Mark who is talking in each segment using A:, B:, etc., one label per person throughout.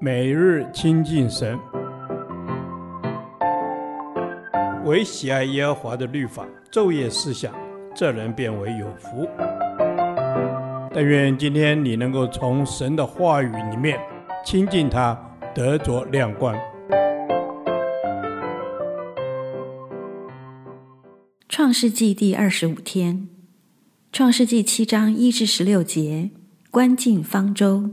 A: 每日亲近神，唯喜爱耶和华的律法，昼夜思想，这人便为有福。但愿今天你能够从神的话语里面亲近他，得着亮光。
B: 创世纪第二十五天，创世纪七章一至十六节，关进方舟。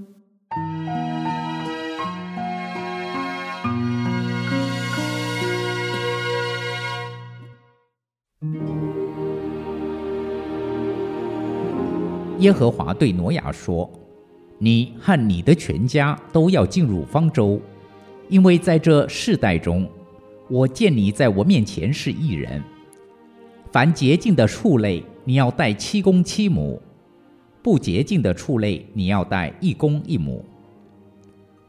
C: 耶和华对挪亚说：“你和你的全家都要进入方舟，因为在这世代中，我见你在我面前是一人。凡洁净的畜类，你要带七公七母；不洁净的畜类，你要带一公一母。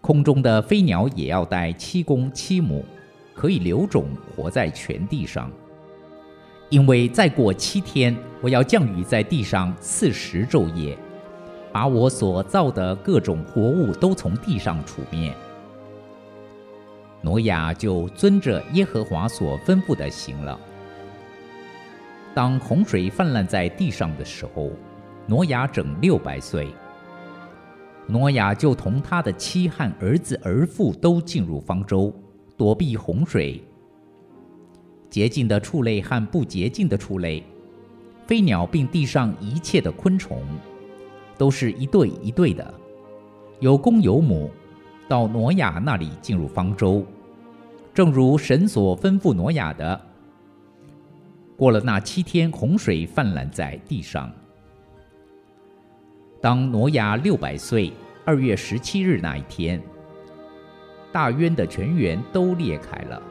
C: 空中的飞鸟也要带七公七母，可以留种，活在全地上。”因为再过七天，我要降雨在地上四十昼夜，把我所造的各种活物都从地上除灭。挪亚就遵着耶和华所吩咐的行了。当洪水泛滥在地上的时候，挪亚整六百岁。挪亚就同他的妻和儿子儿妇都进入方舟，躲避洪水。洁净的畜类和不洁净的畜类，飞鸟并地上一切的昆虫，都是一对一对的，有公有母，到挪亚那里进入方舟，正如神所吩咐挪亚的。过了那七天，洪水泛滥在地上。当挪亚六百岁二月十七日那一天，大渊的泉源都裂开了。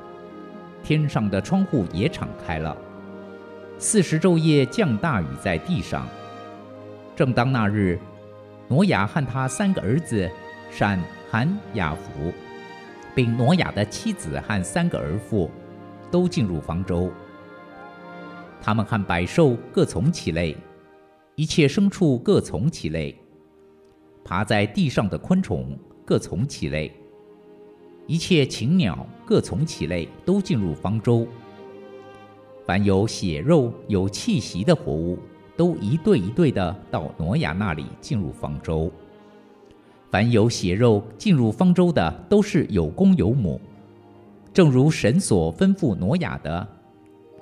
C: 天上的窗户也敞开了，四十昼夜降大雨在地上。正当那日，挪亚和他三个儿子闪、含、雅弗，并挪亚的妻子和三个儿妇，都进入方舟。他们和百兽各从其类，一切牲畜各从其类，爬在地上的昆虫各从其类。一切禽鸟各从其类，都进入方舟。凡有血肉、有气息的活物，都一对一对的到挪亚那里进入方舟。凡有血肉进入方舟的，都是有公有母，正如神所吩咐挪亚的，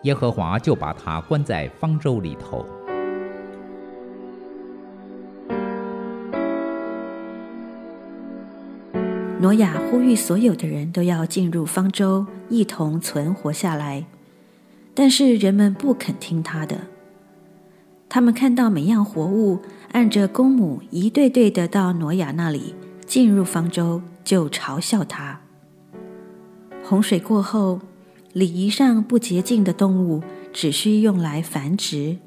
C: 耶和华就把他关在方舟里头。
B: 挪亚呼吁所有的人都要进入方舟，一同存活下来。但是人们不肯听他的。他们看到每样活物按着公母一对对的到挪亚那里进入方舟，就嘲笑他。洪水过后，礼仪上不洁净的动物只需用来繁殖，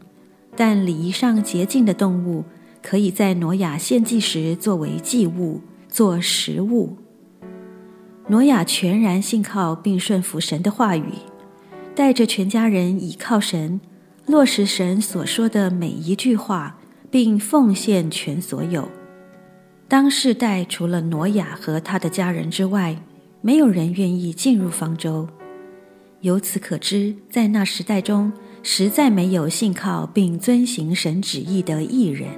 B: 但礼仪上洁净的动物可以在挪亚献祭时作为祭物，做食物。挪亚全然信靠并顺服神的话语，带着全家人倚靠神，落实神所说的每一句话，并奉献全所有。当世代除了挪亚和他的家人之外，没有人愿意进入方舟。由此可知，在那时代中，实在没有信靠并遵行神旨意的艺人。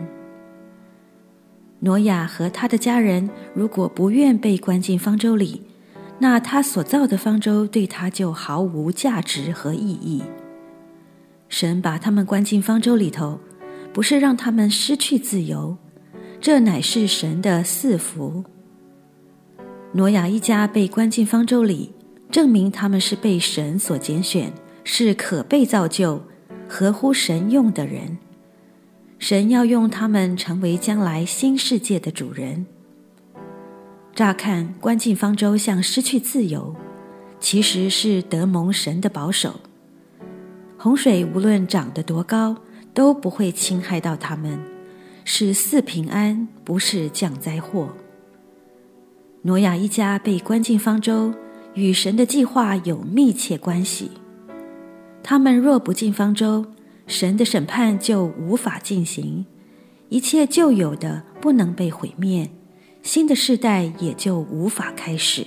B: 挪亚和他的家人如果不愿被关进方舟里，那他所造的方舟对他就毫无价值和意义。神把他们关进方舟里头，不是让他们失去自由，这乃是神的赐福。挪亚一家被关进方舟里，证明他们是被神所拣选，是可被造就、合乎神用的人。神要用他们成为将来新世界的主人。乍看关进方舟像失去自由，其实是得蒙神的保守。洪水无论涨得多高，都不会侵害到他们，是赐平安，不是降灾祸。挪亚一家被关进方舟，与神的计划有密切关系。他们若不进方舟，神的审判就无法进行，一切旧有的不能被毁灭，新的世代也就无法开始。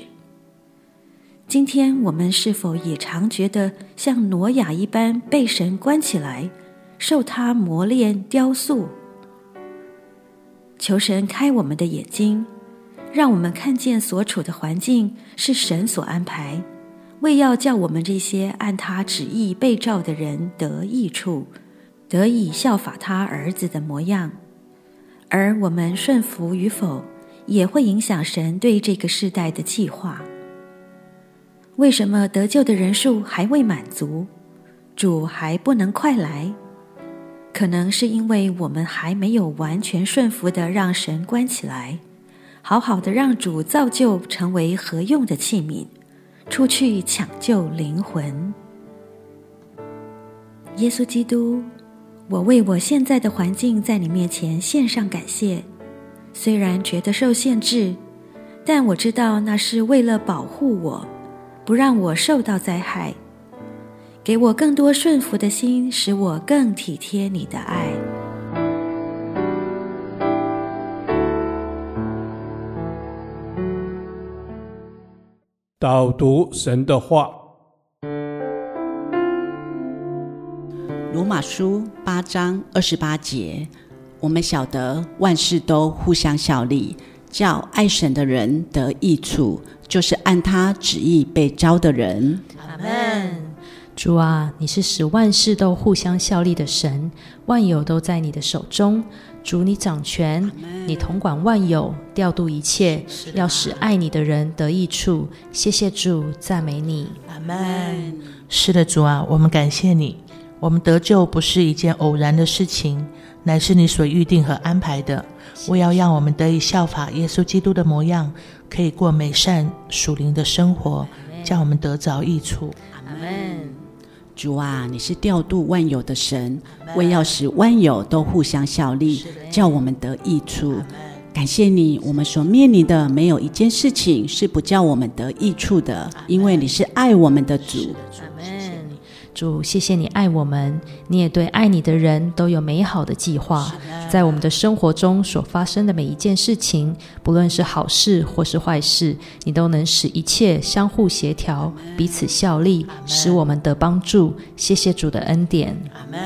B: 今天我们是否也常觉得像挪亚一般被神关起来，受他磨练雕塑？求神开我们的眼睛，让我们看见所处的环境是神所安排，为要叫我们这些按他旨意被召的人得益处，得以效法他儿子的模样。而我们顺服与否，也会影响神对这个世代的计划。为什么得救的人数还未满足？主还不能快来？可能是因为我们还没有完全顺服的让神关起来，好好的让主造就成为合用的器皿，出去抢救灵魂。耶稣基督，我为我现在的环境在你面前献上感谢。虽然觉得受限制，但我知道那是为了保护我，不让我受到灾害。给我更多顺服的心，使我更体贴你的爱。
A: 导读神的话，
D: 罗马书八章二十八节，我们晓得万事都互相效力，叫爱神的人得益处，就是按他旨意被招的人。
E: 阿门。主啊，你是使万事都互相效力的神，万有都在你的手中。主，你掌权，你统管万有，调度一切，要使爱你的人得益处。谢谢主，赞美你。
F: 阿门。是的，主啊，我们感谢你。我们得救不是一件偶然的事情，乃是你所预定和安排的。为要让我们得以效法耶稣基督的模样，可以过美善属灵的生活，叫我们得着益处。
E: 阿门。
D: 主啊，你是调度万有的神，为要使万有都互相效力，叫我们得益处。感谢你，我们所面临的没有一件事情是不叫我们得益处的，因为你是爱我们的主。
E: 主，谢谢你爱我们，你也对爱你的人都有美好的计划。在我们的生活中所发生的每一件事情，不论是好事或是坏事，你都能使一切相互协调，彼此效力，使我们得帮助。谢谢主的恩典。
F: 阿门。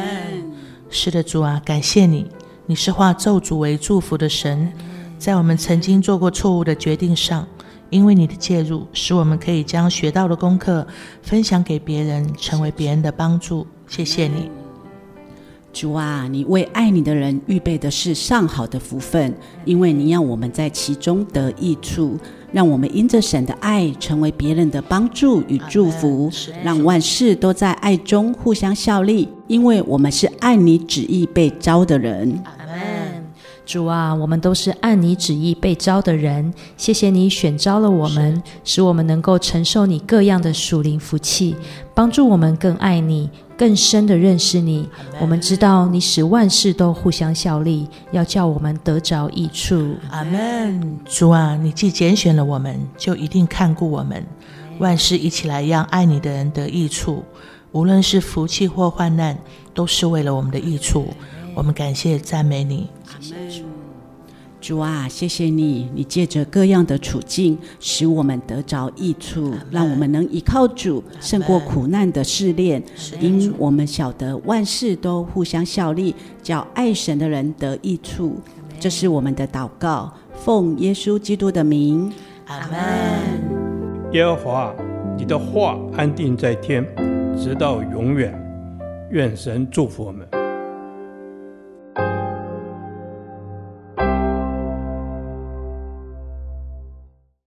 F: 是的，主啊，感谢你，你是化咒诅为祝福的神，在我们曾经做过错误的决定上。因为你的介入，使我们可以将学到的功课分享给别人，成为别人的帮助。谢谢你，
D: 主啊！你为爱你的人预备的是上好的福分，因为你要我们在其中得益处，让我们因着神的爱成为别人的帮助与祝福，让万事都在爱中互相效力，因为我们是爱你旨意被招的人。
E: 主啊，我们都是按你旨意被招的人，谢谢你选招了我们，使我们能够承受你各样的属灵福气，帮助我们更爱你，更深的认识你。我们知道你使万事都互相效力，要叫我们得着益处。
F: 阿门。主啊，你既拣选了我们，就一定看顾我们，万事一起来让爱你的人得益处，无论是福气或患难，都是为了我们的益处。我们感谢赞美你。
D: 主啊，谢谢你，你借着各样的处境，使我们得着益处，让我们能依靠主，胜过苦难的试炼。因我们晓得万事都互相效力，叫爱神的人得益处。这是我们的祷告，奉耶稣基督的名，阿门。
A: 耶和华，你的话安定在天，直到永远。愿神祝福我们。